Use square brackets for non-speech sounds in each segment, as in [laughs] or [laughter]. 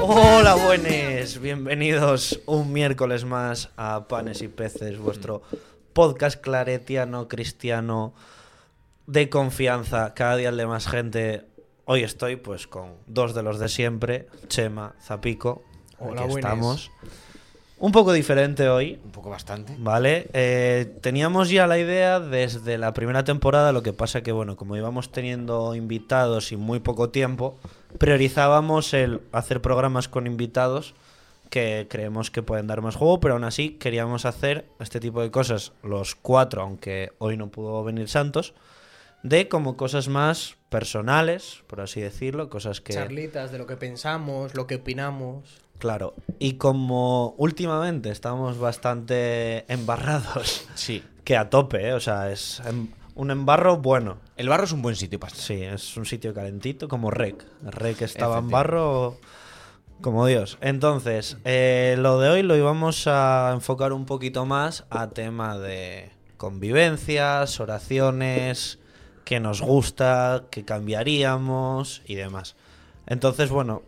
Hola, buenes, bienvenidos un miércoles más a Panes y Peces, vuestro podcast claretiano, cristiano, de confianza, cada día el de más gente. Hoy estoy pues con dos de los de siempre, Chema, Zapico, Hola, aquí buenas. estamos. Un poco diferente hoy, Un poco bastante. ¿Vale? Eh, teníamos ya la idea desde la primera temporada, lo que pasa que, bueno, como íbamos teniendo invitados y muy poco tiempo, priorizábamos el hacer programas con invitados que creemos que pueden dar más juego, pero aún así queríamos hacer este tipo de cosas, los cuatro, aunque hoy no pudo venir Santos, de como cosas más personales, por así decirlo, cosas que... Charlitas de lo que pensamos, lo que opinamos. Claro, y como últimamente estamos bastante embarrados Sí. que a tope, ¿eh? o sea, es em- un embarro bueno. El barro es un buen sitio para. Sí, es un sitio calentito, como Rec. Rec estaba en barro como Dios. Entonces, eh, lo de hoy lo íbamos a enfocar un poquito más a tema de convivencias, oraciones, que nos gusta, que cambiaríamos y demás. Entonces, bueno,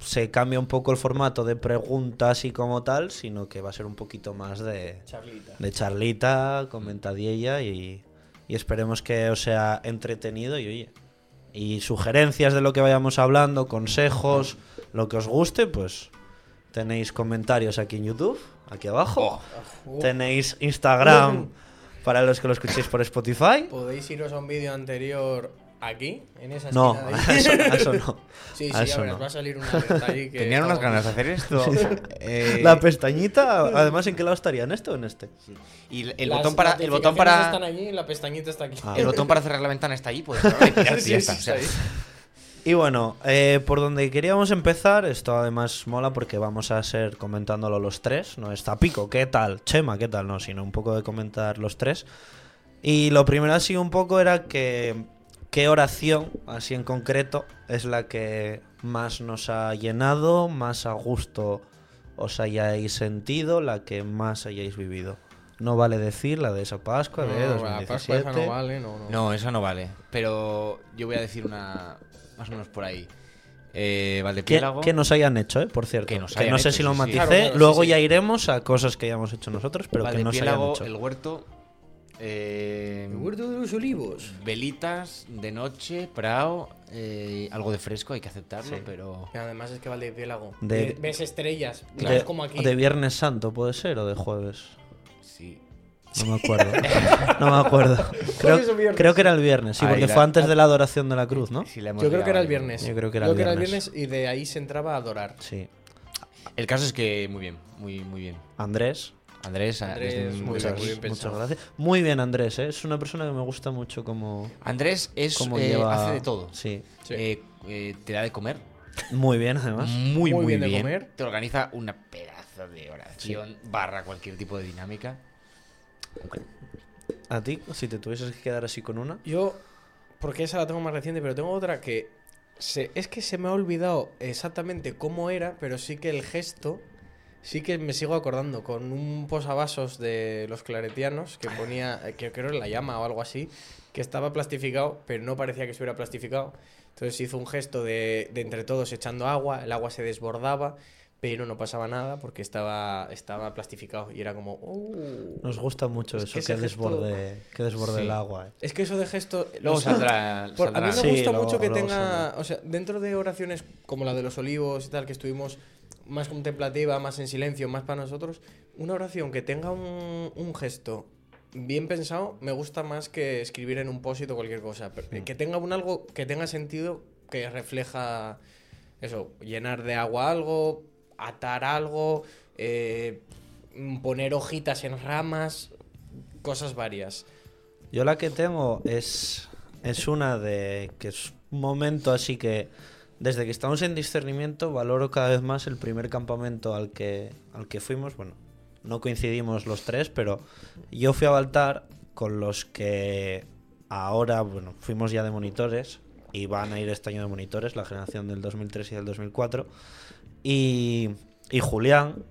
se cambia un poco el formato de preguntas y como tal, sino que va a ser un poquito más de, Charlita. de charlita, comentadilla y, y esperemos que os sea entretenido y oye. Y sugerencias de lo que vayamos hablando, consejos, lo que os guste, pues tenéis comentarios aquí en YouTube, aquí abajo. Tenéis Instagram [laughs] para los que lo escuchéis por Spotify. Podéis iros a un vídeo anterior aquí, en esa No, a eso, a eso no. [laughs] Sí, sí, a eso no. va a salir una ahí que [laughs] Tenían unas ganas de hacer esto. Eh, La pestañita, además, ¿en qué lado estaría? ¿En este o en este? y el, el Las botón para. El botón para. están allí y la pestañita está aquí. Ah. El botón para cerrar la ventana está allí, y Sí, sí, está. O sea. Y bueno, eh, por donde queríamos empezar, esto además mola porque vamos a ser comentándolo los tres. No está pico, ¿qué tal? Chema, ¿qué tal? No, sino un poco de comentar los tres. Y lo primero así un poco era que qué oración, así en concreto, es la que más nos ha llenado, más a gusto os hayáis sentido, la que más hayáis vivido. No vale decir la de esa Pascua de No, la 2017. Pascua esa no vale, no, no. No, eso no vale. Pero yo voy a decir una. Más o menos por ahí. Eh, Que, Valdepiélago. que nos hayan hecho, ¿eh? por cierto. Que nos Que no sé hecho, si lo sí, sí. maticé. Claro, claro, Luego sí, sí. ya iremos a cosas que hayamos hecho nosotros, pero que no se hayan hecho. el huerto. Eh, El huerto de los olivos. velitas de noche, prao, eh, algo de fresco, hay que aceptarlo, Sí. pero. Y además es que Valdepiélago. De- De... Ves estrellas, De, ves como aquí. de Viernes Santo puede ser o de jueves. Sí. No me acuerdo. no me acuerdo. [laughs] Creo, viernes. creo que era el viernes, sí, Ahí porque la- fue antes de la adoración de la cruz, ¿no? Sí, la hemos Yo creo que era el viernes. Yo creo que era el viernes. y de ahí se entraba a adorar. Sí. El caso es que muy bien, muy, muy bien. Andrés, Andrés, Andrés, desde muy muchas- bien, muy bien muchas gracias. Muy bien, Andrés, ¿eh? es una persona que me gusta mucho como, Andrés es, como eh, lleva. hace de todo. Sí. Sí. Eh, eh, te da de comer. Muy bien, además. Muy, muy, Muy bien. bien de comer. Te organiza una pedazo de oración barra cualquier tipo de dinámica. A ti, si te tuvieses que quedar así con una. Yo, porque esa la tengo más reciente, pero tengo otra que se, es que se me ha olvidado exactamente cómo era, pero sí que el gesto, sí que me sigo acordando, con un posavasos de los claretianos que ponía, eh, que creo era la llama o algo así, que estaba plastificado, pero no parecía que estuviera plastificado. Entonces hizo un gesto de, de entre todos echando agua, el agua se desbordaba, pero no pasaba nada porque estaba, estaba plastificado y era como... "Uh". Nos gusta mucho Es eso, que que, gesto- desborde, que desborde Sí. el agua. eh. Es que eso de gesto... Luego o sea, saldrá. Por- a saldrá- mí me Sí, gusta luego- mucho que luego tenga, o sea, dentro de oraciones como la de los olivos y tal, que estuvimos más contemplativa, más en silencio, más para nosotros, una oración que tenga un, un gesto bien pensado me gusta más que escribir en un post o cualquier cosa. Pero, Que tenga un algo que tenga sentido, que refleja eso, llenar de agua algo, atar algo, eh, poner hojitas en ramas, cosas varias. Yo la que tengo es, es una de que es un momento así que desde que estamos en discernimiento valoro cada vez más el primer campamento al que, al que fuimos. Bueno, no coincidimos los tres, pero yo fui a Baltar con los que ahora, bueno, fuimos ya de monitores y van a ir este año de monitores, la generación del 2003 y del 2004. Y, y Julián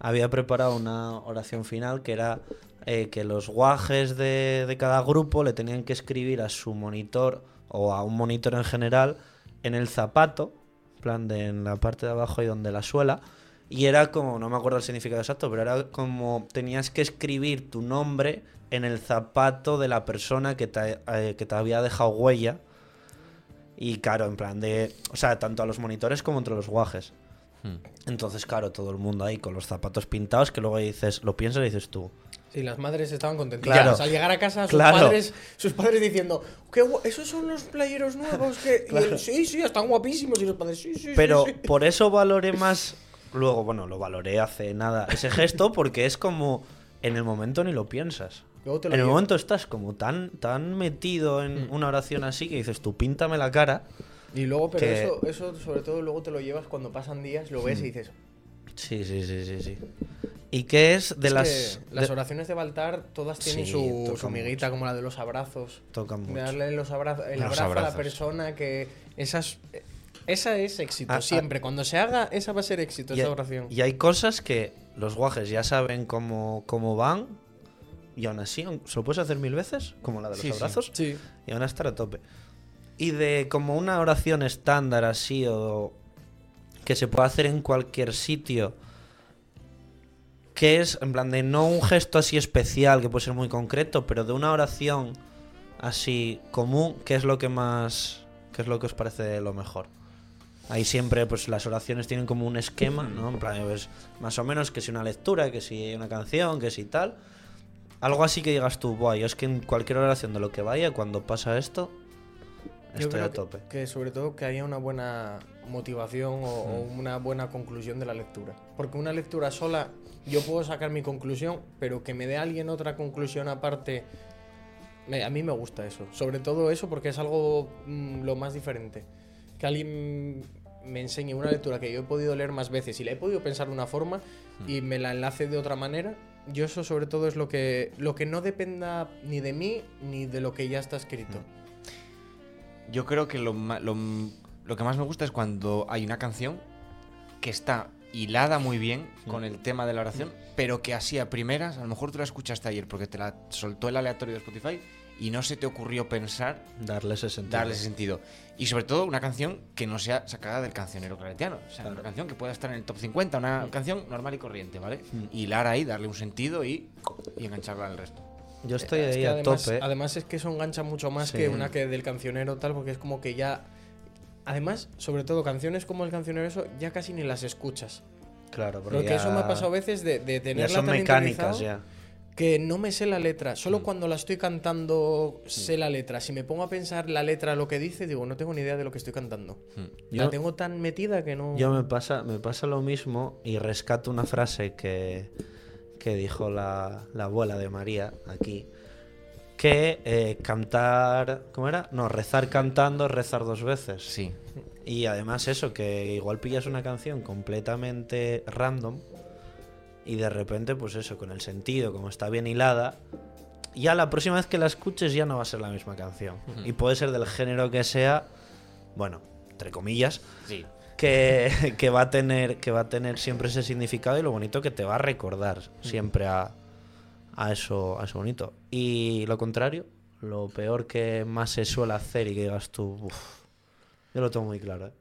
había preparado una oración final que era eh, que los guajes de, de cada grupo le tenían que escribir a su monitor o a un monitor en general en el zapato, en plan de en la parte de abajo y donde la suela. Y era como, no me acuerdo el significado exacto, pero era como tenías que escribir tu nombre en el zapato de la persona que te, eh, que te había dejado huella. Y claro, en plan de. O sea, tanto a los monitores como entre los guajes. Hmm. Entonces, claro, todo el mundo ahí con los zapatos pintados que luego dices, lo piensas y dices tú. Sí, las madres estaban contentas. Claro. Al llegar a casa, sus, Claro. padres, sus padres diciendo, ¿Qué ¿esos son los playeros nuevos? Que... y sí, sí, están guapísimos. Y los padres, sí, sí, Pero sí, sí". por eso [laughs] valoré más. Luego, bueno, lo valoré hace nada ese gesto porque es como. En el momento ni lo piensas. Luego te lo En el momento estás como tan, tan metido en Mm. una oración así que dices, tú píntame la cara. Y luego, pero que- eso, eso sobre todo luego te lo llevas cuando pasan días, lo ves y dices... Sí, sí, sí, sí, sí. ¿Y qué es de es las. que las oraciones de Baltar todas tienen Sí, su, su miguita, mucho. como la de los abrazos. Tocan De mucho. darle los abrazos, el Los abrazo a la abrazos. persona que... Esas, esa es éxito, Ah, ah. siempre. Cuando se haga, esa va a ser éxito, Y esa hay- oración. Y hay cosas que los guajes ya saben cómo, cómo van. Y aún así, se lo puedes hacer mil veces, como la de los Sí, sí. abrazos. Sí. Y van a estar a tope. Y de como una oración estándar así o que se puede hacer en cualquier sitio. Que es, en plan, de no un gesto así especial, que puede ser muy concreto, pero de una oración así común, ¿qué es lo que más. ¿Qué es lo que os parece lo mejor? Ahí siempre, pues las oraciones tienen como un esquema, ¿no? En plan, pues, más o menos que si una lectura, que si una canción, que si tal. Algo así que digas tú, Buah, yo es que en cualquier oración de lo que vaya, cuando pasa esto, Yo estoy creo a que- tope. Que, sobre todo que haya una buena motivación o, o una buena conclusión de la lectura. Porque una lectura sola, yo puedo sacar mi conclusión, pero que me dé alguien otra conclusión aparte, me- a mí me gusta eso. Sobre todo eso porque es algo mm, lo más diferente. Que alguien me enseñe una lectura que yo he podido leer más veces y la he podido pensar de una forma y me la enlace de otra manera. Yo eso sobre todo es lo que, lo que no dependa ni de mí ni de lo que ya está escrito. Yo creo que lo, lo, lo que más me gusta es cuando hay una canción que está hilada muy bien con el tema de la oración, pero que así a primeras, a lo mejor tú la escuchaste ayer porque te la soltó el aleatorio de Spotify y no se te ocurrió pensar Darle ese sentido. darle ese sentido. Y sobre todo una canción que no sea sacada del cancionero claretiano. O sea, Claro. una canción que pueda estar en el top 50, una canción normal y corriente, ¿vale? Mm. Hilar ahí, darle un sentido y, y engancharla al resto. Yo estoy Es ahí que a además, tope. además es que eso engancha mucho más Sí. que una que del cancionero tal, porque es como que ya... Además, sobre todo canciones como el cancionero eso, ya casi ni las escuchas. Claro, porque, Porque ya- eso me ha pasado a veces de, de ya son tan mecánicas ya. que no me sé la letra. Mm. Solo cuando la estoy cantando sé la letra. Si me pongo a pensar la letra, lo que dice, digo, no tengo ni idea de lo que estoy cantando. Yo- La tengo tan metida que no... Yo me pasa, me pasa lo mismo y rescato una frase que, que dijo la, la abuela de María aquí. Que eh, cantar. ¿Cómo era? No, rezar cantando rezar dos veces. Sí. Y además eso, que igual pillas una canción completamente random y de repente, pues eso, con el sentido, como está bien hilada, ya la próxima vez que la escuches ya no va a ser la misma canción. Y puede ser del género que sea, bueno, entre comillas, Sí. Que, [laughs] que va a tener que va a tener siempre ese significado y lo bonito que te va a recordar siempre a, a eso a eso bonito y lo contrario lo peor que más se suele hacer y que digas tú "Uf", yo lo tengo muy claro ¿eh?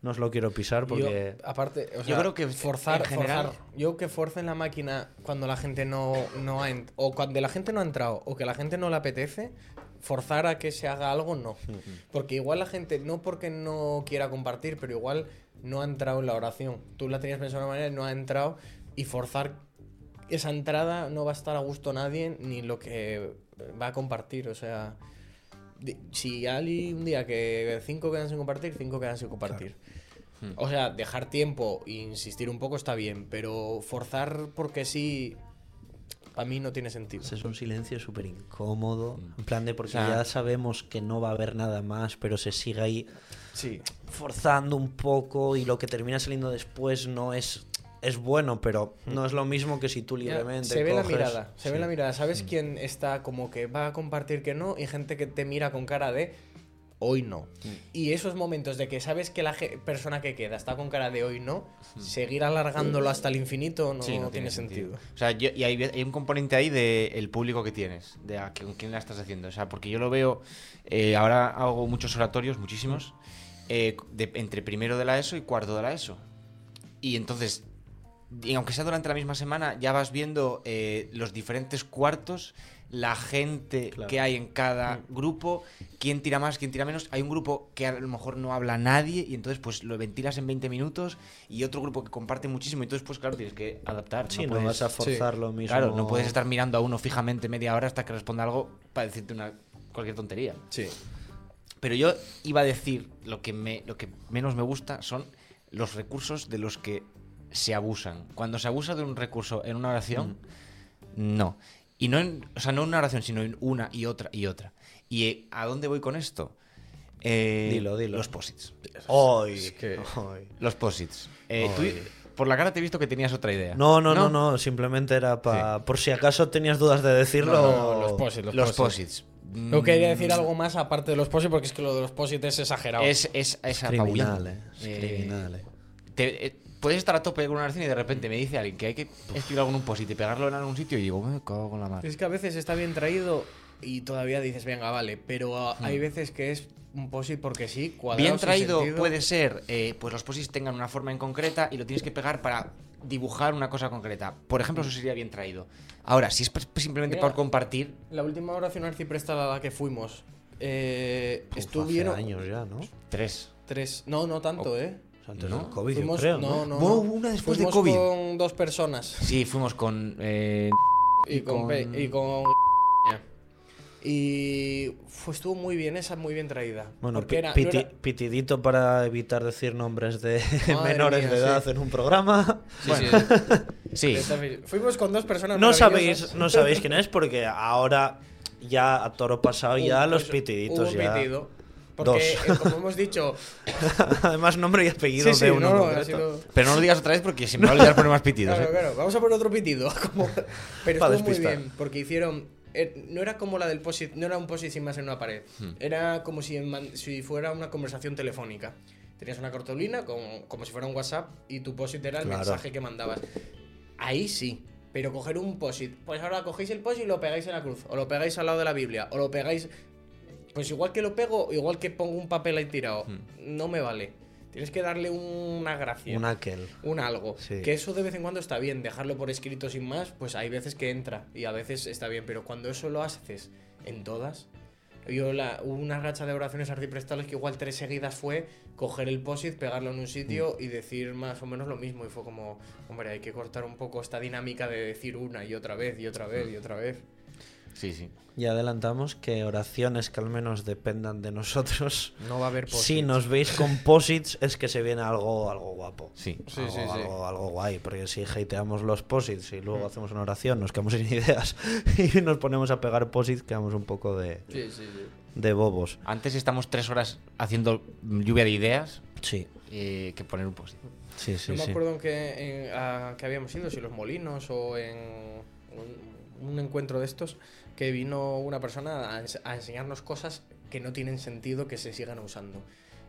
no os lo quiero pisar porque Yo, aparte, o Yo sea, creo que forzar, en general- forzar. Yo que forcen la máquina cuando la gente no, no ha o cuando la gente no ha entrado o que la gente no le apetece, forzar a que se haga algo no. Porque igual la gente, no porque no quiera compartir, pero igual no ha entrado en la oración. Tú la tenías pensada de una manera y no ha entrado y forzar esa entrada no va a estar a gusto nadie ni lo que va a compartir. O sea, si hay un día que cinco quedan sin compartir, cinco quedan sin compartir. O sea, dejar tiempo e insistir un poco está bien, pero forzar porque sí, a mí no tiene sentido. es un silencio súper incómodo en plan de porque O sea- ya sabemos que no va a haber nada más pero se sigue ahí Sí. forzando un poco y lo que termina saliendo después no es es bueno pero no es lo mismo que si tú Ya, libremente se ve la coges- mirada, se ve la mirada. ¿Sabes quién está como que va a compartir que no? Y gente que te mira con cara de hoy no. Y esos momentos de que sabes que la persona que queda está con cara de hoy no, seguir alargándolo hasta el infinito no, Sí, no tiene sentido. O sea, yo- y hay, hay un componente ahí del público que tienes, de a con quién la estás haciendo. O sea, porque yo lo veo, eh, ahora hago muchos oratorios, muchísimos, eh, de- entre primero de la ESO y cuarto de la ESO. Y entonces, y aunque sea durante la misma semana, ya vas viendo eh, los diferentes cuartos, la gente Claro. que hay en cada grupo, quién tira más, quién tira menos. Hay un grupo que a lo mejor no habla nadie y entonces pues lo ventilas en 20 minutos y otro grupo que comparte muchísimo y entonces pues claro, tienes que adaptar. Sí, no, puedes- vas a forzar lo mismo. Claro, no puedes estar mirando a uno fijamente media hora hasta que responda algo para decirte una cualquier tontería. Sí. Pero yo iba a decir lo que, me, lo que menos me gusta son los recursos de los que se abusan. Cuando se abusa de un recurso en una oración, no. Y no en, o sea, no en una oración, sino en una y otra y otra. ¿Y eh, a dónde voy con esto? Eh, Dilo, dilo. Los posits. Hoy. Es que- hoy. Los posits. Eh, tú- por la cara te he visto que tenías otra idea. No, no, no, no, simplemente era para. Por si acaso tenías dudas de decirlo. No, no, los posits, los, Los posits. posits. No quería decir Mm, algo más aparte de los posits porque es que lo de los posits es exagerado. Es, es, es Criminal, eh. Es Eh, criminal, eh. te- eh, puedes estar a tope con una oración y de repente me dice alguien que hay que escribir algo en un post y pegarlo en algún sitio y digo, me cago con la madre. Es que a veces está bien traído y todavía dices, venga, vale, pero ah, hay Hmm. veces que es un posit porque sí, cuadrado. Bien traído puede ser, eh, pues los posits tengan una forma en concreta y lo tienes que pegar para dibujar una cosa concreta. Por ejemplo, eso sería bien traído. Ahora, si es pues, simplemente Mira. por compartir, La última oración arciprestal a la que fuimos, eh, Uf, estuvieron Hace años ya, ¿no? tres. tres. No, no tanto, ¿eh? O antes No, del COVID, Fuimos- yo creo. no, ¿no? una después de Fuimos COVID. con dos personas. Sí, fuimos con... eh, Y con. con- Pe- Y con. Y fue, estuvo muy bien, esa muy bien traída. Bueno, porque pi- era, no piti- era- pitidito para evitar decir nombres de [laughs] menores mía, de edad sí. en un programa. Sí, Bueno. sí. sí. [laughs] Fuimos con dos personas. No sabéis, no sabéis quién es [laughs] porque ahora ya a toro pasado ya los pues, pitiditos un ya. pitido. Porque, Dos. eh, como hemos dicho. [laughs] Además nombre y apellido sí, sí, de uno no, no, sido- Pero no lo digas otra vez porque se me va a olvidar poner más pitidos. Claro, ¿eh? claro. Vamos a poner otro pitido. [laughs] como- Pero estuvo muy bien, porque hicieron. eh, No era como la del posit, no era un posit sin más en una pared. Hmm. Era como si, en si fuera una conversación telefónica. Tenías una cartulina como, como si fuera un WhatsApp y tu posit era el Claro. mensaje que mandabas. Ahí sí. Pero coger un posit, pues ahora cogéis el posit y lo pegáis en la cruz, o lo pegáis al lado de la Biblia, o lo pegáis. Pues igual que lo pego, igual que pongo un papel ahí tirado, no me vale. Tienes que darle una gracia Un aquel. un algo. Sí. Que eso de vez en cuando está bien, dejarlo por escrito sin más, pues hay veces que entra y a veces está bien, pero cuando eso lo haces en todas. Yo la, hubo una racha de oraciones arciprestales que igual tres seguidas fue coger el posit, pegarlo en un sitio y decir más o menos lo mismo. Y fue como, hombre, hay que cortar un poco esta dinámica de decir una y otra vez y otra vez y otra vez. Sí, sí. Y adelantamos que oraciones que al menos dependan de nosotros. [laughs] No va a haber posit. Si nos veis con posits es que se viene algo, algo guapo. Sí. Sí, algo, sí, sí. Algo, algo guay, porque si hateamos los posits y luego hacemos una oración, nos quedamos sin [laughs] ideas y nos ponemos a pegar posits, quedamos un poco de, Sí, sí, sí. de bobos. Antes estamos tres horas haciendo lluvia de ideas Sí, eh, que poner un post. sí, sí. no me acuerdo en qué, en- a qué habíamos ido, si los molinos o en un, un encuentro de estos, que vino una persona a, a enseñarnos cosas que no tienen sentido que se sigan usando.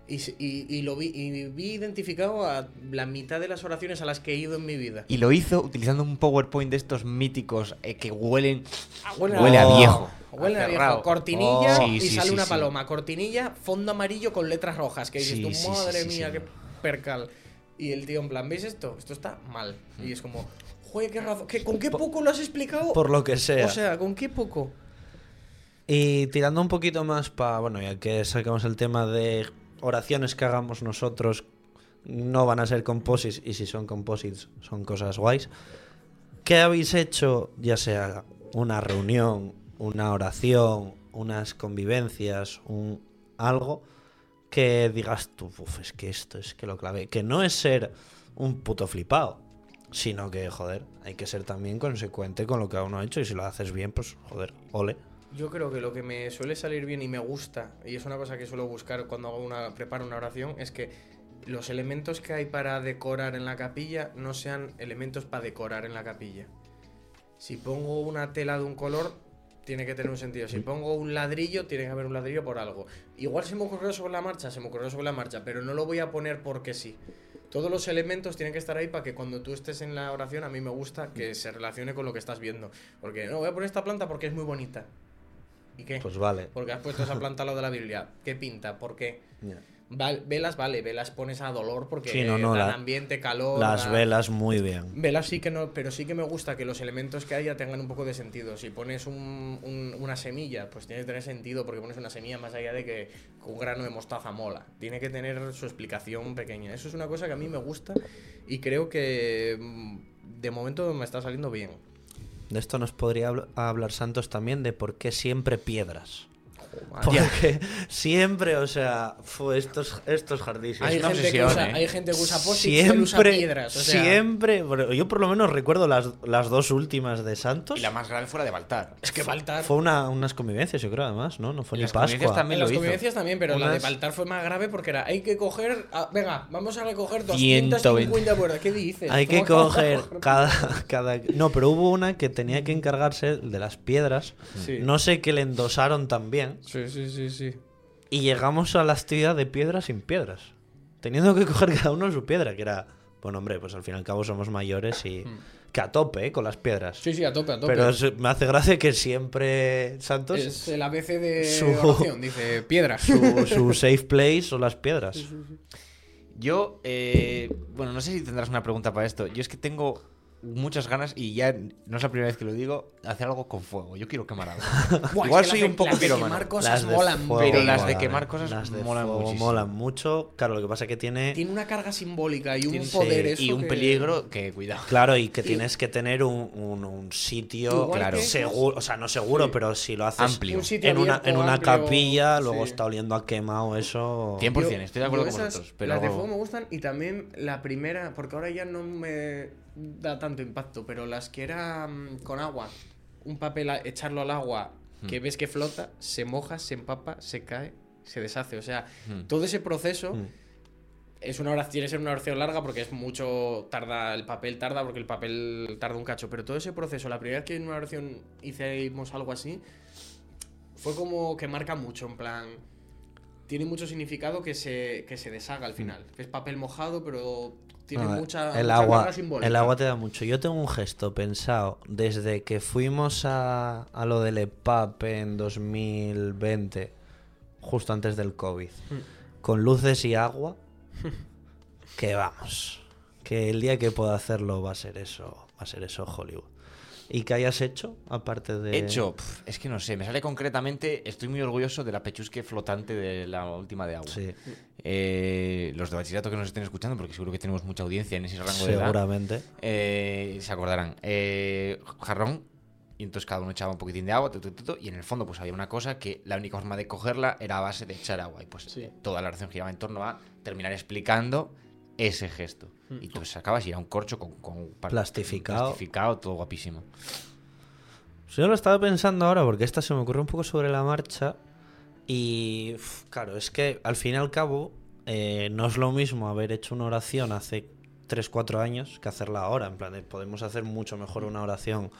Y, y- y lo vi, y vi identificado a la mitad de las oraciones a las que he ido en mi vida. Y lo hizo utilizando un PowerPoint de estos míticos eh, que huelen. Ah, huele, Huele a viejo. Huele a viejo. Cortinilla Oh. y Sí, sale sí, una sí. paloma. Cortinilla, fondo amarillo con letras rojas. Que dices tú, madre mía, qué percal. Y el tío, en plan, ¿veis esto? Esto está mal. Y es como, joder, qué razón. ¿qué- ¿Con qué poco lo has explicado? Por lo que sea. O sea, ¿con qué poco? Y tirando un poquito más para, bueno, ya que sacamos el tema de oraciones que hagamos nosotros, no van a ser composites y si son composites son cosas guays. ¿Qué habéis hecho, ya sea una reunión, una oración, unas convivencias, un algo que digas tú, "Uf, es que esto es que lo clave, que no es ser un puto flipado, sino que, joder, hay que ser también consecuente con lo que uno ha hecho y si lo haces bien, pues, joder, ole. Yo creo que lo que me suele salir bien y me gusta, y es una cosa que suelo buscar cuando hago una, preparo una oración, es que los elementos que hay para decorar en la capilla no sean elementos para decorar en la capilla. Si pongo una tela de un color, tiene que tener un sentido. Si pongo un ladrillo, tiene que haber un ladrillo por algo. Igual se me ocurrió sobre la marcha, se me ocurrió sobre la marcha, pero no lo voy a poner porque sí. Todos los elementos tienen que estar ahí para que cuando tú estés en la oración, a mí me gusta que se relacione con lo que estás viendo. Porque no, voy a poner esta planta porque es muy bonita. ¿Y qué? Pues vale. Porque has puesto esa planta al lado de la Biblia. ¿Qué pinta? ¿Por qué? Velas, vale, velas pones a dolor porque Sí, no, no, dan la- ambiente, calor. Las velas muy bien. Velas sí que no, pero sí que me gusta que los elementos que haya tengan un poco de sentido. Si pones un- un- una semilla, pues tiene que tener sentido porque pones una semilla más allá de que un grano de mostaza mola. Tiene que tener su explicación pequeña. Eso es una cosa que a mí me gusta y creo que mm, de momento me está saliendo bien. De esto nos podría habl- hablar Santos también de por qué siempre piedras. Madre. Porque siempre, o sea, fue estos, estos jardines. Hay una gente, que obsesión, usa, ¿eh? hay gente que usa post él usa Siempre, piedras. o sea, siempre. Yo por lo menos recuerdo las, las dos últimas de Santos. Y la más grave fuera de Baltar. Es que Baltar. Fue una, unas convivencias, yo creo, además, ¿no? No fue ni las convivencias Pascua. también las hizo. convivencias también, pero la de Baltar fue más grave porque era, hay que coger, venga, vamos a recoger 120. 250 puertas. ¿Qué dices? Hay que ¿Cómo coger cada, cada... No, pero hubo una que tenía que encargarse de las piedras. Sí. No sé qué le endosaron también. Sí, sí, sí, sí. Y llegamos a la actividad de piedras sin piedras. Teniendo que [laughs] coger cada uno su piedra, que era... Bueno, hombre, pues al fin y al cabo somos mayores y... Que a tope, ¿eh? Con las piedras. Sí, sí, a tope, a tope. Pero es- me hace gracia que siempre Santos... es el ABC de Su- oración, dice piedra. Su, su [laughs] safe place son las piedras. Yo, eh, bueno, no sé si tendrás una pregunta para esto. Yo es que tengo muchas ganas, y ya no es la primera vez que lo digo, hacer algo con fuego. Yo quiero quemar algo. [laughs] Buah, Igual es que soy las un de- poco las de quemar cosas Las de molan, fuego pero las de molan, quemar ¿eh? cosas Las de molan fuego muchísimo. molan mucho. Claro, lo que pasa es que tiene... Tiene una carga simbólica y un Tiene- poder sí, eso y un que- peligro que, cuidado. Claro, y que tienes que tener un, un- un sitio Igual Claro. que- seguro, o sea, no seguro, Sí. pero si lo haces Amplio. Un sitio en una, abierto, en una amplio, capilla, luego sí. está oliendo a quemado, eso... 100%, Yo- estoy de acuerdo con esas- vosotros. Pero Las de fuego me gustan y también la primera, porque ahora ya no me da tanto impacto, pero las que era mm, con agua, un papel, a- echarlo al agua, que Hmm. ves que flota, se moja, se empapa, se cae, se deshace. O sea, Hmm. todo ese proceso Mm. es una oración, tiene que ser una oración larga porque es mucho, tarda, el papel tarda porque el papel tarda un cacho, pero todo ese proceso, la primera vez que en una oración hicimos algo así, fue como que marca mucho, en plan, tiene mucho significado que se, que se deshaga al final. Es papel mojado, pero tiene No, mucha, el mucha agua el agua te da mucho. Yo tengo un gesto pensado. Desde que fuimos a, a lo del EPAP en 2020 justo antes del COVID Hmm. con luces y agua [laughs] que vamos que el día que pueda hacerlo va a ser eso va a ser eso Hollywood y que hayas hecho aparte de Hecho, pf, es que no sé, me sale concretamente, estoy muy orgulloso de la pechusque flotante de la última de agua. sí Eh, los de bachillerato que nos estén escuchando, porque seguro que tenemos mucha audiencia en ese rango de edad, seguramente eh, se acordarán. Eh, jarrón, y entonces cada uno echaba un poquitín de agua, tu, tu, tu, tu, y en el fondo pues había una cosa que la única forma de cogerla era a base de echar agua. Y pues Sí. toda la oración giraba en torno a terminar explicando ese gesto. Y tú sacabas y era un corcho con, con par- Plastificado. plastificado, todo guapísimo. Yo lo estaba pensando ahora porque esta se me ocurrió un poco sobre la marcha y claro, es que al fin y al cabo eh, no es lo mismo haber hecho una oración hace 3-4 años que hacerla ahora. En plan, de, podemos hacer mucho mejor una oración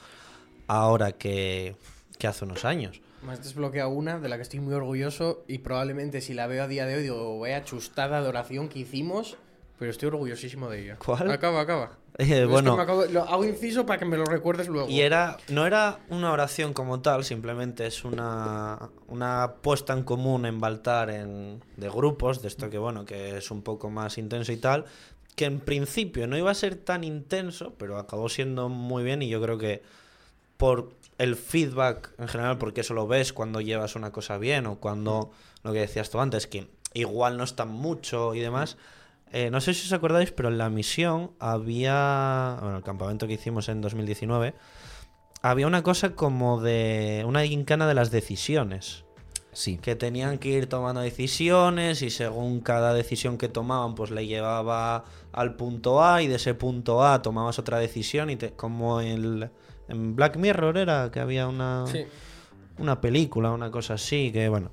ahora que, que hace unos años. Me has desbloqueado una de la que estoy muy orgulloso y probablemente si la veo a día de hoy digo, vaya chustada de oración que hicimos, pero estoy orgullosísimo de ella. ¿Cuál? Acaba, acaba. Eh, bueno, me acabo- lo hago inciso para que me lo recuerdes luego. y era no era una oración como tal, simplemente es una, una puesta en común en Baltar en, de grupos, de esto que bueno, que es un poco más intenso y tal, que en principio no iba a ser tan intenso, pero acabó siendo muy bien y yo creo que por el feedback en general, porque eso lo ves cuando llevas una cosa bien o cuando lo que decías tú antes, que igual no está mucho y demás. Eh, no sé si os acordáis, pero en la misión había, bueno, el campamento que hicimos en 2019, había una cosa como de una gincana de las decisiones Sí. que tenían que ir tomando decisiones y según cada decisión que tomaban pues le llevaba al punto A y de ese punto A tomabas otra decisión y te- como el, en Black Mirror era que había una, Sí. una película, una cosa así, que bueno.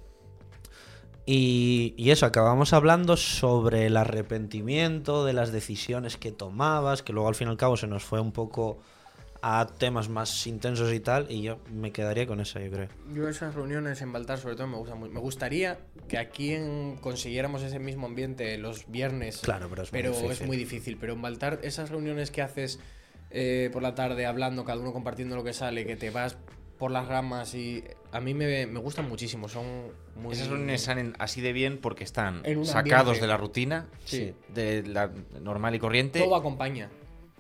Y, y eso, acabamos hablando sobre el arrepentimiento de las decisiones que tomabas, que luego al fin y al cabo se nos fue un poco a temas más intensos y tal, y yo me quedaría con esa, yo creo. Yo esas reuniones en Baltar sobre todo me gustan. Me gustaría que aquí en- consiguiéramos ese mismo ambiente los viernes. Claro, pero es muy pero difícil. es muy difícil. Pero en Baltar, esas reuniones que haces eh, por la tarde hablando, cada uno compartiendo lo que sale, que te vas por las ramas y a mí me, me gustan muchísimo. Son muy. Esas reuniones salen así de bien porque están sacados de la rutina, Sí. de la normal y corriente, Todo acompaña.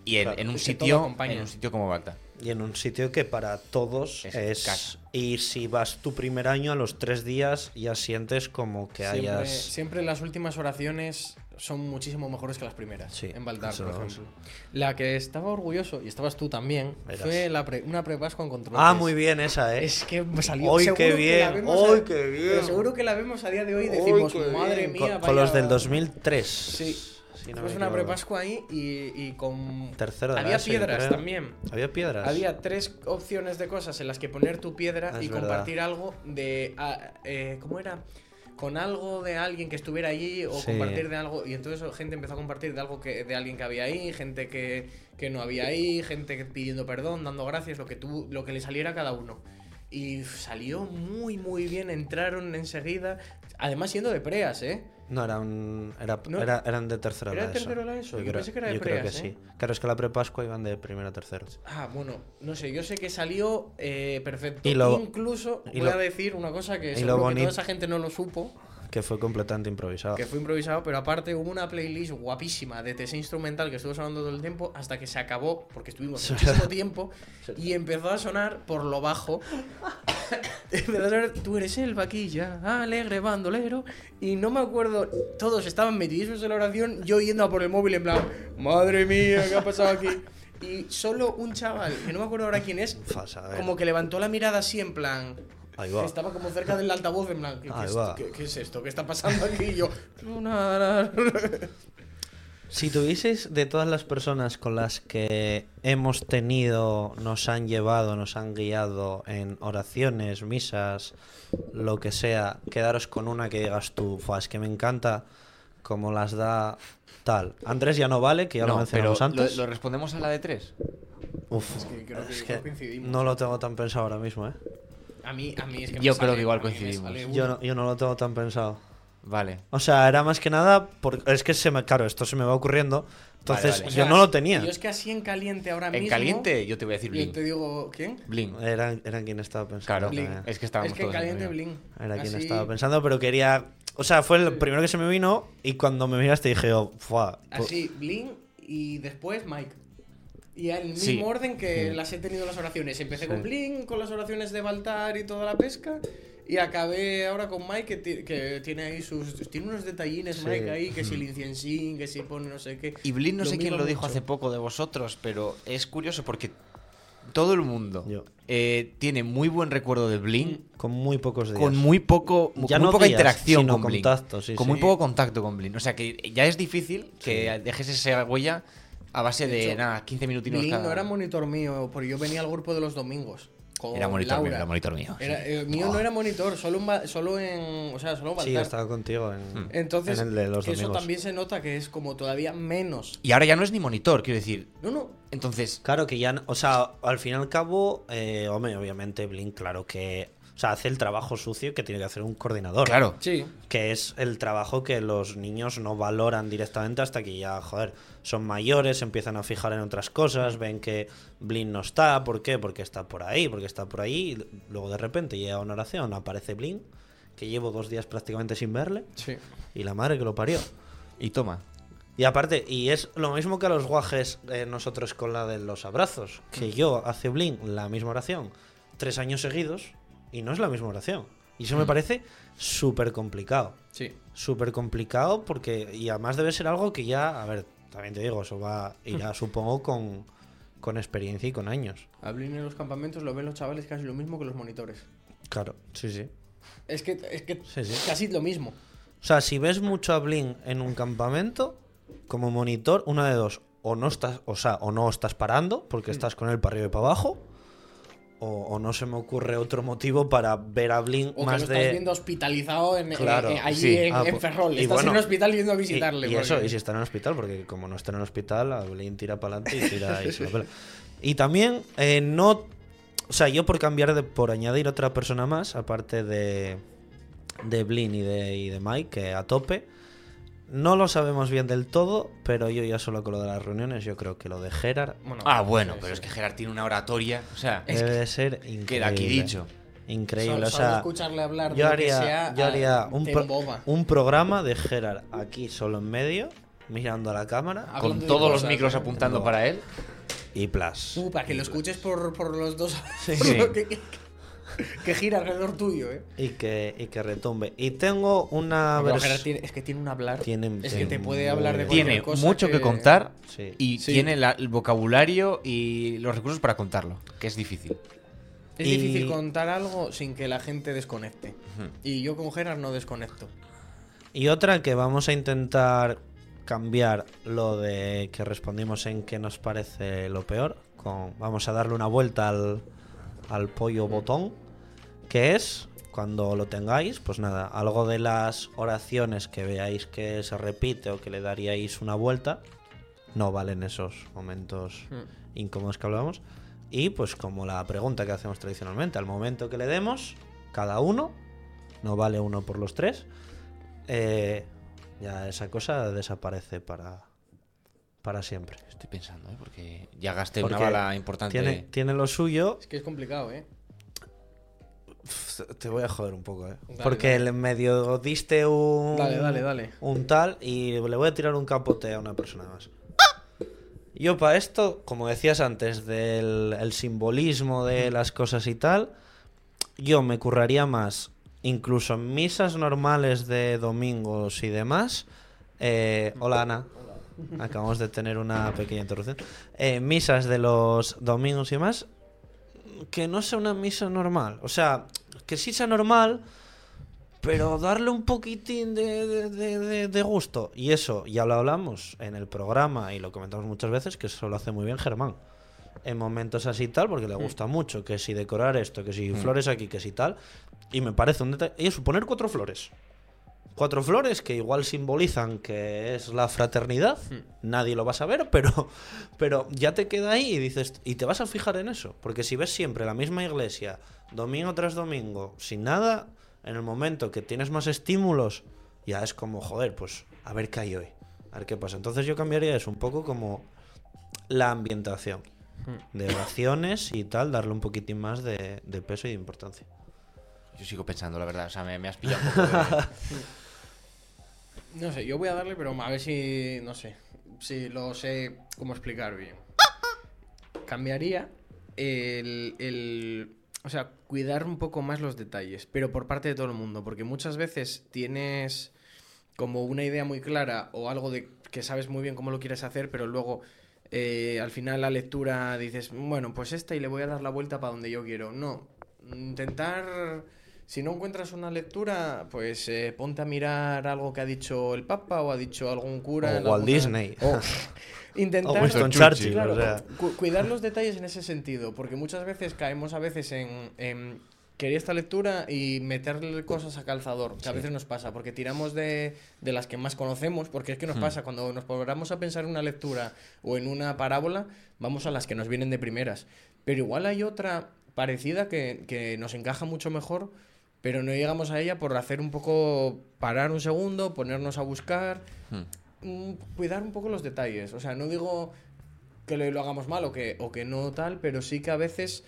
y en, Claro, en un sitio, acompaña. en un sitio como Balta. Y en un sitio que para todos Es es. Y si vas tu primer año, a los tres días ya sientes como que Siempre, hayas. siempre las últimas oraciones son muchísimo mejores que las primeras. Sí, en eso por lo- ejemplo. La que estaba orgulloso, y estabas tú también, Verás. fue la pre- una prepascua con control. Ah, muy bien esa, ¿eh? Es que salió. ¡Ay, seguro qué bien! a- ¡Ay, qué bien! Seguro que la vemos a día de hoy y ¡Ay, decimos, qué madre bien! mía, Con, con los del 2003. Sí. si no Fue una prepascua ahí y, y con. Tercero de Había piedras creo. también. Había piedras. Había tres opciones de cosas en las que poner tu piedra y verdad. compartir algo de. ah, eh, ¿Cómo era? Con algo de alguien que estuviera allí o Sí. compartir de algo. Y entonces gente empezó a compartir de algo que de alguien que había ahí, gente que, que no había ahí, gente que pidiendo perdón, dando gracias, lo que, tú, lo que le saliera a cada uno. Y salió muy, muy bien. Entraron enseguida. Además, siendo de preas, ¿eh? No, eran, era, No. era- eran de tercero ¿Era de tercero la ESO? Yo creo, pensé que era de yo creo que sí. ¿eh? Claro, es que la prepascua iban de primero a tercero. Ah, bueno, no sé, yo sé que salió eh, perfecto. Y lo- Incluso y voy lo- a decir una cosa que y lo que toda esa gente no lo supo, Que fue completamente improvisado. que fue improvisado, pero aparte hubo una playlist guapísima de TC instrumental que estuvo sonando todo el tiempo hasta que se acabó, porque estuvimos [laughs] muchísimo tiempo, y [laughs] empezó a sonar por lo bajo. [laughs] empezó a sonar, tú eres el vaquilla, alegre bandolero, y no me acuerdo, todos estaban metidísimos en la oración, yo yendo a por el móvil en plan, madre mía, ¿qué ha pasado aquí? Y solo un chaval, que no me acuerdo ahora quién es, como que levantó la mirada así en plan. Ahí va. Estaba como cerca del altavoz en plan. ¿qué, Ahí es, va. qué- qué es esto? ¿Qué está pasando aquí? Y yo. "No, nada, nada". Si tuvieseis de todas las personas con las que hemos tenido, nos han llevado, nos han guiado en oraciones, misas, lo que sea, quedaros con una que digas tú, "Fua, es que me encanta como las da tal. Andrés ya no vale, que ya lo No, pero mencionamos lo, antes. lo respondemos a la de tres. Uf, Es que creo que es que coincidimos. no lo tengo tan pensado ahora mismo, ¿eh? A mí, a mí es que me Yo creo sale- que igual coincidimos. Yo no, yo no lo tengo tan pensado. Vale. O sea, era más que nada porque es que se me, claro, esto se me va ocurriendo. Entonces, vale. Yo sea, no lo tenía. Yo es que así en caliente ahora En mismo. caliente, yo te voy a decir Yo Blink. te digo, ¿quién? Blink. Era, era quien estaba pensando. Claro, Blink. también. es que estábamos es que en todos en caliente Blink. Era quien Así- estaba pensando, pero quería. O sea, fue el primero que se me vino y cuando me miraste dije, oh, fuá, po- Así, Blink y después Mike. Y en el mismo Sí. orden que las he tenido las oraciones. Empecé Sí. con Blink, con las oraciones de Baltar y toda la pesca. Y acabé ahora con Mike, que, que tiene ahí sus. Tiene unos detallines, Sí. Mike, ahí, que si el incensín, que si pone no sé qué. Y Blink no Lo sé quién lo dijo hace poco de vosotros, pero es curioso porque todo el mundo eh, tiene muy buen recuerdo de Blink con muy pocos días. con muy poco Ya con muy no poca días, interacción sino con Blink. contacto, sí, con sí. muy poco contacto con Blink. O sea que ya es difícil que Sí. dejes esa huella a base De de, hecho, nada, 15 minutinos Blink cada- no era monitor mío, porque yo venía al grupo de los domingos. Con Era monitor mío, era monitor mío. sí. El mío no era monitor, solo en, solo en. O sea, solo en Sí, estaba contigo en, Hmm. Entonces, en el de los que eso domingos. también se nota que es como todavía menos. Y ahora ya no es ni monitor, quiero decir. No, no. Entonces, Claro que ya, no- o sea, al fin y al cabo, eh, hombre, obviamente Blink, claro que, sea, hace el trabajo sucio que tiene que hacer un coordinador. claro. Sí. Que es el trabajo que los niños no valoran directamente hasta que ya, joder, son mayores, se empiezan a fijar en otras cosas, ven que Blink no está, ¿por qué? Porque está por ahí, porque está por ahí, y luego de repente llega una oración, aparece Blink, que llevo dos días prácticamente sin verle, Sí. y la madre que lo parió. Y toma. Y aparte, y es lo mismo que a los guajes eh, nosotros con la de los abrazos, que yo hace Blink la misma oración tres años seguidos y no es la misma oración. Y eso me parece súper complicado. Sí. Súper complicado porque, y además debe ser algo que ya, a ver, también te digo, eso va, irá [laughs] supongo con, con experiencia y con años. A Blink en los campamentos lo ven los chavales casi lo mismo que los monitores. Claro, sí, sí. Es que es que Sí, sí. casi lo mismo. O sea, si ves mucho a Blink en un campamento, como monitor, una de dos, o no estás, o sea, o no estás parando, porque estás con él para arriba y para abajo, o, o no se me ocurre otro motivo para ver a Blink O que más lo de. estás viendo hospitalizado en, Claro, en- allí sí. en, Ah, en pues- Ferrol. Estás bueno, en el hospital yendo a visitarle. y eso, porque- y si está en el hospital, porque como no está en el hospital, a Blink tira para adelante y [laughs] tira y se lo. Y también eh, no. O sea, yo por cambiar de. por añadir otra persona más, aparte de. de Blin y de, y de Mike, que a tope. No lo sabemos bien del todo, pero yo ya solo con lo de las reuniones, yo creo que lo de Gerard Bueno, Ah, bueno, pero es que Gerard tiene una oratoria. O sea, debe de ser increíble. queda aquí dicho. Increíble, Solo- o solo sea. escucharle hablar de yo lo que haría, sea, yo haría ah, un, pro- un programa de Gerard aquí solo en medio, mirando a la cámara Hablando Con todos los micros ¿eh? apuntando para él. y plus. Uh, para que lo escuches por, por los dos. Sí. [laughs] [laughs] que, gira alrededor tuyo, ¿eh? Y que, y que retumbe. Y tengo una Pero vers- Gerard tiene- es que tiene un hablar. Tiene- es que te puede hablar de cualquier Tiene cosa mucho que, contar Sí. y Sí. tiene la- el vocabulario y los recursos para contarlo, que es difícil. Es Y- difícil contar algo sin que la gente desconecte. Y yo con Gerard no desconecto. Y otra que vamos a intentar cambiar lo de que respondimos en qué nos parece lo peor. Con, vamos a darle una vuelta al, al pollo botón. Que es, cuando lo tengáis, pues nada, algo de las oraciones que veáis que se repite o que le daríais una vuelta. No valen esos momentos incómodos que hablamos. Y pues como la pregunta que hacemos tradicionalmente, al momento que le demos, cada uno, no vale uno por los tres, eh, ya esa cosa desaparece para, para siempre. Estoy pensando, ¿eh? porque ya gasté Porque una bala importante. Tiene, tiene lo suyo. Es que es complicado, ¿eh? Te voy a joder un poco, ¿eh? Dale, Porque dale. medio diste un. Dale, dale, dale. Un tal y le voy a tirar un capote a una persona más. Yo para esto, como decías antes, del el simbolismo de las cosas y tal, yo me curraría más, incluso en misas normales de domingos y demás. eh, hola Ana, acabamos de tener una pequeña interrupción. Eh, misas de los domingos y demás, que no sea una misa normal. O sea, que sí sea normal, pero darle un poquitín de, de- de- gusto. Y eso ya lo hablamos en el programa y lo comentamos muchas veces, que eso lo hace muy bien Germán. En momentos así tal, porque le gusta mucho, que si decorar esto, que si flores aquí, que si tal. Y me parece un detalle. Y eso, poner cuatro flores. Cuatro flores que igual simbolizan que es la fraternidad. Nadie lo va a saber, [laughs] pero, pero ya te queda ahí y dices, y te vas a fijar en eso. Porque si ves siempre la misma iglesia, domingo tras domingo, sin nada, en el momento que tienes más estímulos, ya es como, joder, pues a ver qué hay hoy. A ver qué pasa. Entonces yo cambiaría eso un poco como la ambientación. De oraciones y tal, darle un poquitín más de, de peso y de importancia. Yo sigo pensando, la verdad. O sea, me, me has pillado un [laughs] poco de- No sé, yo voy a darle, pero a ver si. No sé. Si lo sé cómo explicar bien. Cambiaría el, el. O sea, cuidar un poco más los detalles, pero por parte de todo el mundo, porque muchas veces tienes como una idea muy clara o algo de que sabes muy bien cómo lo quieres hacer, pero luego eh, al final la lectura dices, bueno, pues esta y le voy a dar la vuelta para donde yo quiero. No, intentar, si no encuentras una lectura, pues eh, ponte a mirar algo que ha dicho el Papa o ha dicho algún cura. O en Walt alguna- Disney. [laughs] [laughs] o intentar... O Winston Churchill, Claro, o sea. cu- cuidar los detalles en ese sentido, porque muchas veces caemos a veces en, en querer esta lectura y meterle cosas a calzador, que a veces nos pasa, porque tiramos de, de las que más conocemos, porque es que nos pasa, cuando nos ponemos a pensar en una lectura o en una parábola, vamos a las que nos vienen de primeras, pero igual hay otra parecida que, que nos encaja mucho mejor, pero no llegamos a ella por hacer un poco, parar un segundo, ponernos a buscar, Hmm. mm, cuidar un poco los detalles. O sea, no digo que lo, lo hagamos mal o que, o que no tal, pero sí que a veces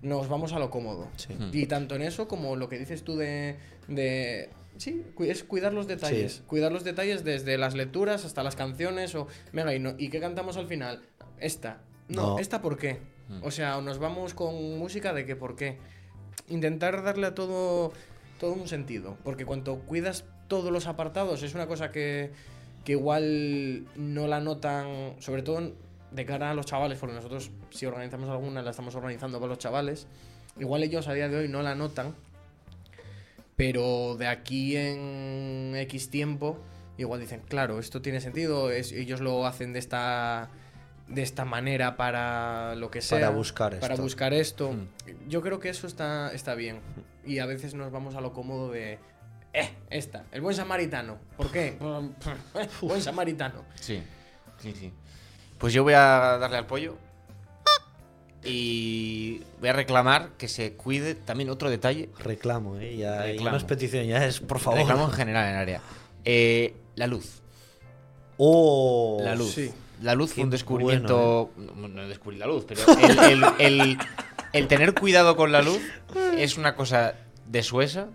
nos vamos a lo cómodo. Sí. Y tanto en eso como lo que dices tú de... de sí, es cuidar los detalles. Sí. Cuidar los detalles desde las lecturas hasta las canciones o... Venga, ¿y, no- ¿y qué cantamos al final? Esta. No, No. ¿esta por qué? O sea, o nos vamos con música de qué por qué. Intentar darle a todo, todo un sentido. Porque cuando cuidas todos los apartados, es una cosa que, que igual no la notan, sobre todo de cara a los chavales, porque nosotros si organizamos alguna la estamos organizando para los chavales, igual ellos a día de hoy no la notan, pero de aquí en X tiempo, igual dicen, claro, esto tiene sentido, ellos lo hacen de esta de esta manera para lo que sea Para buscar para esto. buscar esto yo creo que eso está está bien y a veces nos vamos a lo cómodo de eh esta el buen samaritano ¿por qué? [laughs] [laughs] buen samaritano Sí, sí, sí. Pues yo voy a darle al pollo. Y voy a reclamar que se cuide también otro detalle. Reclamo, ¿eh? Ya, ya Reclamo. no es petición, ya es, por favor. Reclamo en general en el área. Eh, la luz. Oh, La luz. sí. La luz fue un descubrimiento. bueno, no, no descubrí la luz, pero el, el- el- el tener cuidado con la luz es una cosa de suesa.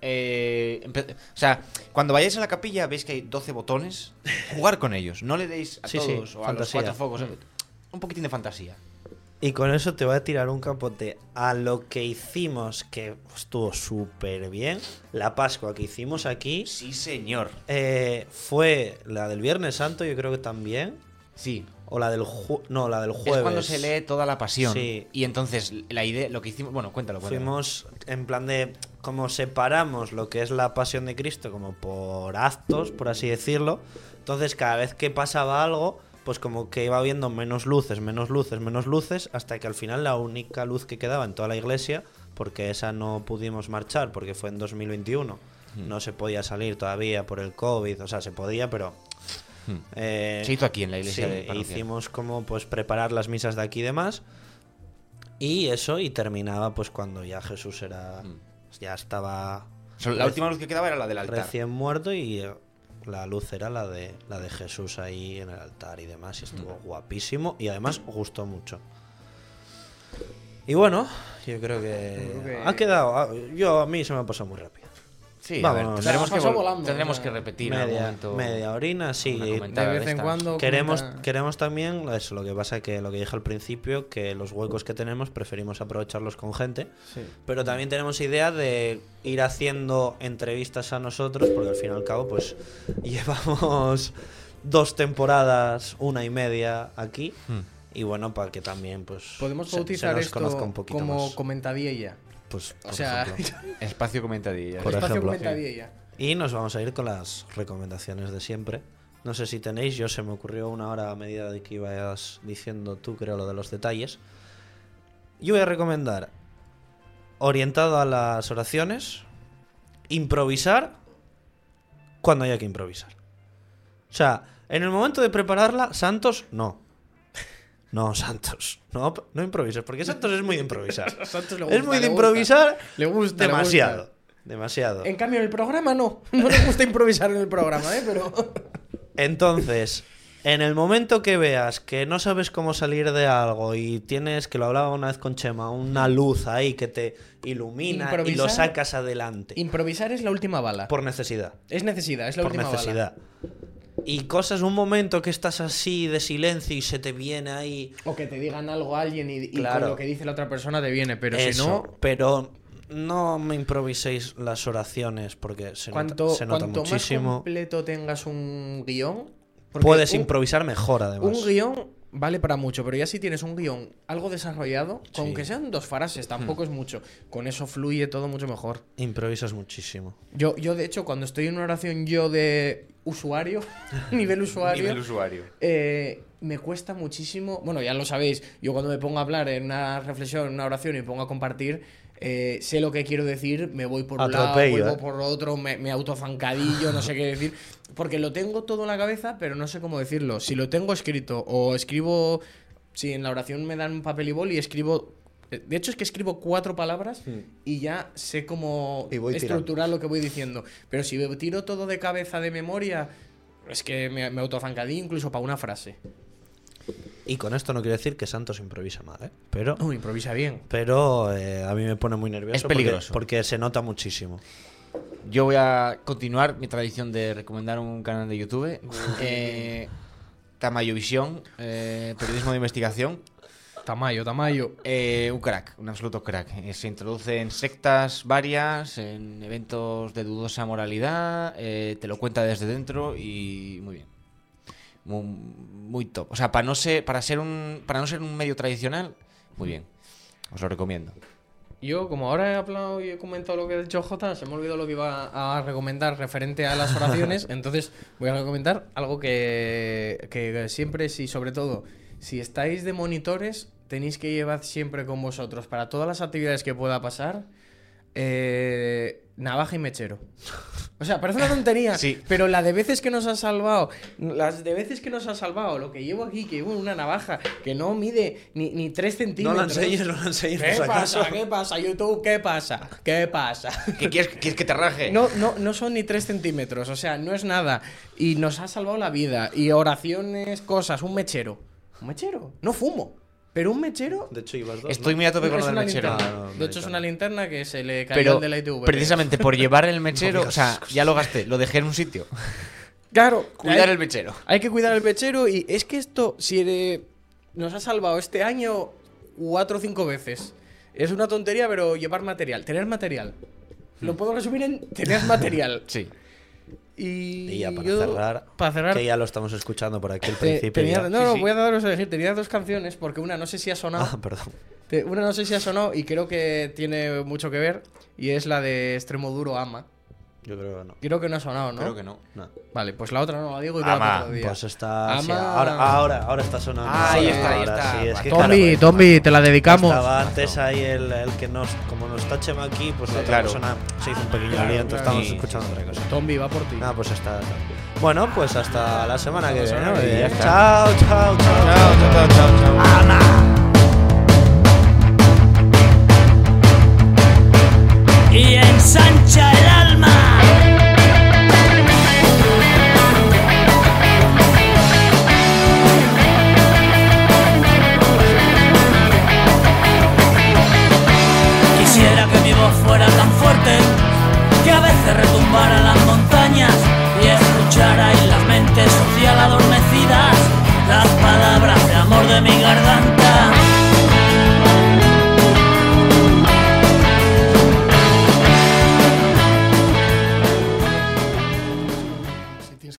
Eh, o sea, cuando vayáis a la capilla veis que hay 12 botones. Jugar con ellos. No le deis a Sí, sí, todos o a los cuatro focos. Un poquitín de fantasía. Y con eso te voy a tirar un capote a lo que hicimos, que estuvo súper bien. La Pascua que hicimos aquí Sí, señor. eh, fue la del Viernes Santo, yo creo que también. Sí. O la del ju- no, la del jueves. Es cuando se lee toda la pasión. Sí. Y entonces la idea, lo que hicimos. Bueno, cuéntalo, cuéntalo. Fuimos en plan de como separamos lo que es la pasión de Cristo como por actos, por así decirlo. Entonces cada vez que pasaba algo, pues como que iba viendo menos luces, menos luces, menos luces, hasta que al final la única luz que quedaba en toda la iglesia, porque esa no pudimos marchar, porque fue en 2021, no se podía salir todavía por el COVID, o sea, se podía, pero... Hmm. eh, Se hizo aquí en la iglesia sí, de hicimos como pues preparar las misas de aquí y demás. Y eso, y terminaba pues cuando ya Jesús era. Mm. Ya estaba La última luz que quedaba era la del altar. recién muerto y eh, la luz era la de la de Jesús ahí en el altar y demás. Y estuvo Mm. guapísimo y además gustó mucho. Y bueno, yo creo que, Yo creo que- ha quedado. ah, Yo a mí se me ha pasado muy rápido. Sí, Vamos. a ver, tendremos, que, volando, tendremos o sea, que repetir en Media, momento media orina, sí. De vez en cuando. Queremos, comenta- queremos también, eso, lo que pasa que lo que dije al principio, que los huecos que tenemos preferimos aprovecharlos con gente, Sí. pero también tenemos idea de ir haciendo entrevistas a nosotros, porque al fin y al cabo, pues [laughs] llevamos dos temporadas, una y media aquí, Hmm. y bueno, para que también, pues, Podemos se- se bautizar nos esto conozca un poquito como más. comentadilla. Pues, O sea, ejemplo. [laughs] Espacio comentadilla. Por espacio ejemplo. comentadilla. Y nos vamos a ir con las recomendaciones de siempre. No sé si tenéis, yo se me ocurrió una hora a medida de que ibas diciendo tú, creo, lo de los detalles. Yo voy a recomendar, orientado a las oraciones, improvisar cuando haya que improvisar. O sea, en el momento de prepararla, Santos, no. No, Santos. No, no improvises, porque Santos es muy de improvisar. [laughs] Santos le es gusta, muy de le gusta. improvisar Le gusta. le demasiado. gusta. Demasiado. En cambio, en el programa no. No le gusta improvisar en el programa, ¿eh? Pero. [laughs] Entonces, en el momento que veas que no sabes cómo salir de algo y tienes, que lo hablaba una vez con Chema, una luz ahí que te ilumina y lo sacas adelante. Improvisar es la última bala. Por necesidad. Es necesidad, es la Por última necesidad. Y cosas, un momento que estás así de silencio y se te viene ahí. O que te digan algo a alguien y, y Claro. con lo que dice la otra persona te viene. Pero eso, si no, Pero no me improviséis las oraciones porque se cuanto, nota, se nota cuanto más muchísimo. completo tengas un guion. Puedes un- improvisar mejor, además. Un guion vale para mucho, pero ya si tienes un guion algo desarrollado, con Sí. que sean dos frases, tampoco es mucho. Con eso fluye todo mucho mejor. Improvisas muchísimo. Yo, yo de hecho, cuando estoy en una oración yo de usuario, [laughs] nivel usuario, Nivel usuario. eh, me cuesta muchísimo. Bueno, ya lo sabéis, yo cuando me pongo a hablar en una reflexión, en una oración y me pongo a compartir, eh, sé lo que quiero decir, me voy por un lado, vuelvo ¿eh? por otro, me, me autozancadillo, no sé qué decir. Porque lo tengo todo en la cabeza, pero no sé cómo decirlo. Si lo tengo escrito o escribo. Si en la oración me dan papel y boli y escribo. De hecho, es que escribo cuatro palabras y ya sé cómo tirando. estructurar lo que voy diciendo. Pero si me tiro todo de cabeza de memoria, es que me, me autozancadí incluso para una frase. Y con esto no quiero decir que Santos improvisa mal, ¿eh? Pero, No, improvisa bien. pero eh, a mí me pone muy nervioso. Es peligroso. Porque, se nota muchísimo. Yo voy a continuar mi tradición de recomendar un canal de YouTube. [laughs] Eh, Tamayovisión, eh, periodismo de investigación. Tamayo, Tamayo. Eh, un crack, un absoluto crack. Eh, se introduce en sectas varias, en eventos de dudosa moralidad, eh, te lo cuenta desde dentro y muy bien. Muy, muy top. O sea, para no ser, para ser un, para no ser un medio tradicional, muy bien. Os lo recomiendo. Yo, como ahora he hablado y he comentado lo que ha dicho Jota, se me ha olvidado lo que iba a recomendar referente a las oraciones. [laughs] entonces, voy a recomendar algo que, que siempre, y sobre todo, si estáis de monitores, tenéis que llevar siempre con vosotros para todas las actividades que pueda pasar. eh, navaja y mechero. [laughs] O sea, parece una tontería, [laughs] Sí. pero la de veces que nos ha salvado, las de veces que nos ha salvado, lo que llevo aquí, que llevo una navaja que no mide ni, ni 3 No centímetros. la enseñes, no la enseñes, ¿Qué pasa? ¿Qué pasa, YouTube? ¿Qué pasa? ¿Qué pasa? ¿Qué quieres, quieres que te raje? No, no, no son ni 3 centímetros, o sea, no es nada. Y nos ha salvado la vida. Y oraciones, cosas, un mechero. ¿Un mechero? No fumo. Pero un mechero. De hecho, ibas dos. Estoy ¿no? muy a tope con es lo del una mechero. linterna. Ah, no, de hecho, es una linterna que se le cayó Pero de la ITV. precisamente por llevar el mechero, o sea, ya lo gasté, lo dejé en un sitio. Claro, [laughs] Cuidar hay- el mechero. Hay que cuidar el pechero y es que esto, si nos ha salvado este año cuatro o cinco veces. Es una tontería, pero llevar material, tener material. Lo puedo resumir en tener material. Sí. Y, Y ya para yo- cerrar, para cerrar, que ya lo estamos escuchando por aquí al principio. tenía- no, Sí, no, sí. voy a daros a elegir. Tenía dos canciones, porque una no sé si ha sonado. Ah, perdón. Te- Una no sé si ha sonado y creo que tiene mucho que ver. Y es la de Extremo Duro Ama. Yo creo que no. Creo que no ha sonado, ¿no? Creo que no. No. Vale, pues la otra no la digo y te la Ama. otro día. Pues está. sí, ahora, ahora, ahora está sonando. Ah, ahí está, ahí ahora está. sí, es que, Tombi, claro, pues, Tombi, te la dedicamos. Estaba antes ahí el, el que nos. Como nos está Chema aquí, pues la otra Claro. persona se hizo un pequeño Claro, lío, entonces claro. estamos Sí. escuchando otra cosa. Tombi, va por ti. Nada, pues está. Bueno, pues hasta la semana que viene. chao, chao. Chao, chao, chao, chao, chao.